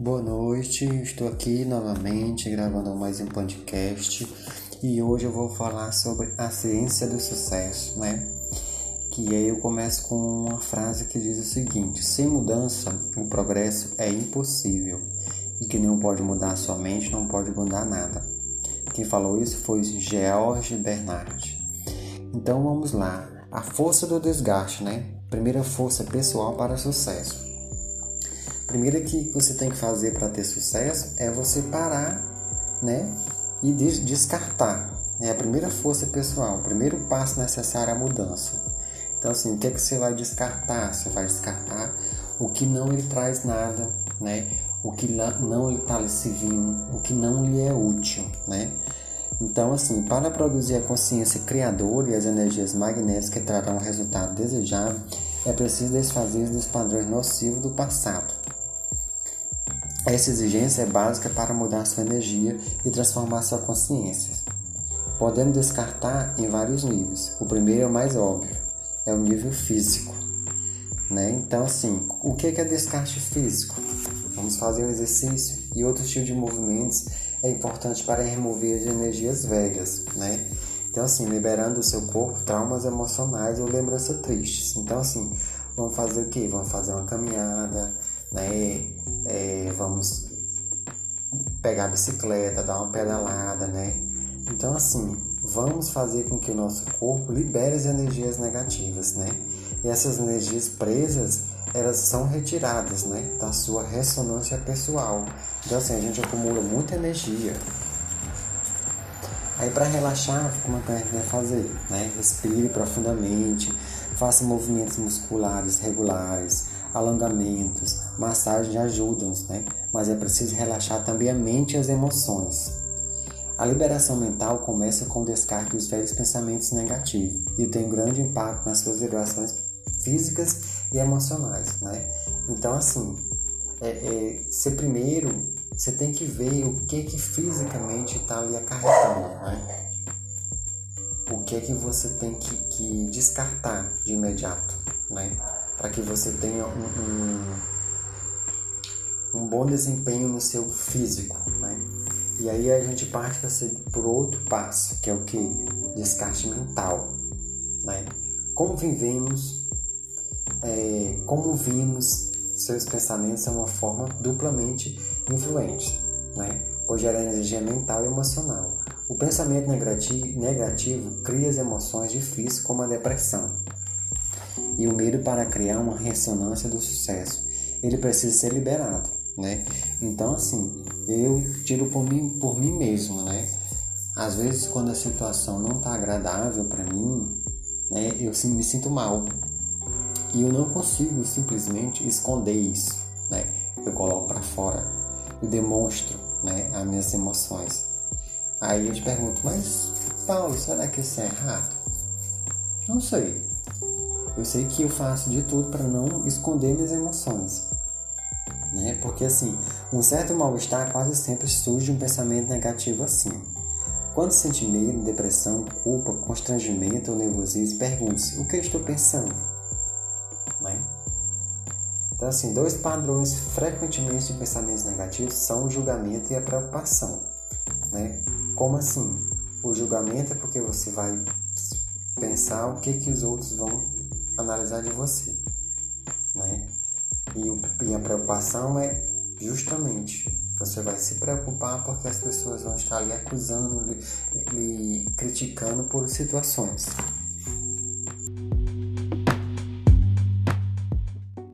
Boa noite, estou aqui novamente gravando mais um podcast e hoje eu vou falar sobre a ciência do sucesso, né? Que aí eu começo com uma frase que diz o seguinte: sem mudança, o progresso é impossível e que não pode mudar sua mente, não pode mudar nada. Quem falou isso foi George Bernard. Então vamos lá, a força do desgaste, né? Primeira força pessoal para sucesso. Primeiro que você tem que fazer para ter sucesso é você parar, né? E descartar. É a primeira força pessoal, o primeiro passo necessário à mudança. Então, assim, o que, é que você vai descartar? Você vai descartar o que não lhe traz nada, né? O que não lhe está lhe servindo, o que não lhe é útil, né? Então, assim, para produzir a consciência criadora e as energias magnéticas que trarão o resultado desejado, é preciso desfazer dos padrões nocivos do passado. Essa exigência é básica para mudar sua energia e transformar sua consciência. Podemos descartar em vários níveis. O primeiro é o mais óbvio, é o nível físico. Né? Então, assim, o que é descarte físico? Vamos fazer um exercício e outro tipo de movimentos é importante para remover as energias velhas, né? Então, assim, liberando do seu corpo traumas emocionais ou lembranças tristes. Então, assim, vamos fazer o quê? Vamos fazer uma caminhada, né? É, vamos pegar a bicicleta, dar uma pedalada, né? Então, assim, vamos fazer com que o nosso corpo libere as energias negativas, né? E essas energias presas, elas são retiradas, né? Da sua ressonância pessoal. Então, assim, a gente acumula muita energia. Aí, para relaxar, como é que a gente vai fazer? Né? Respire profundamente, faça movimentos musculares regulares, alongamentos, massagens ajudam, né? Mas é preciso relaxar também a mente e as emoções. A liberação mental começa com o descarte dos velhos pensamentos negativos e tem grande impacto nas suas vibrações físicas e emocionais, né? Então, assim, é, é, você primeiro você tem que ver o que que fisicamente está ali acarretando, né? O que é que você tem que, que descartar de imediato, né? Para que você tenha um, um, um, bom desempenho no seu físico, né? E aí a gente parte para o outro passo, que é o que? Descarte mental, né? Como vivemos, é, como vimos seus pensamentos são uma forma duplamente influente, né? pois gera energia mental e emocional. O pensamento negativo, negativo cria as emoções difíceis, como a depressão, e o medo para criar uma ressonância do sucesso. Ele precisa ser liberado, né? Então, assim, eu tiro por mim, por mim mesmo, né? Às vezes, quando a situação não está agradável para mim, né, eu me sinto mal, e eu não consigo simplesmente esconder isso, né? Eu coloco para fora, eu demonstro, né, as minhas emoções. Aí eu te pergunto, mas Paulo, será que isso é errado? Não sei. Eu sei que eu faço de tudo para não esconder minhas emoções. Né? Porque assim, um certo mal-estar quase sempre surge de um pensamento negativo assim. Quando sente medo, depressão, culpa, constrangimento ou nervosismo, pergunte-se: o que eu estou pensando? Né? Então, assim, dois padrões frequentemente de pensamentos negativos são o julgamento e a preocupação. Né? Como assim? O julgamento é porque você vai pensar o que, que os outros vão analisar de você. Né? E, o, e a preocupação é justamente você vai se preocupar porque as pessoas vão estar lhe acusando, lhe, lhe criticando por situações.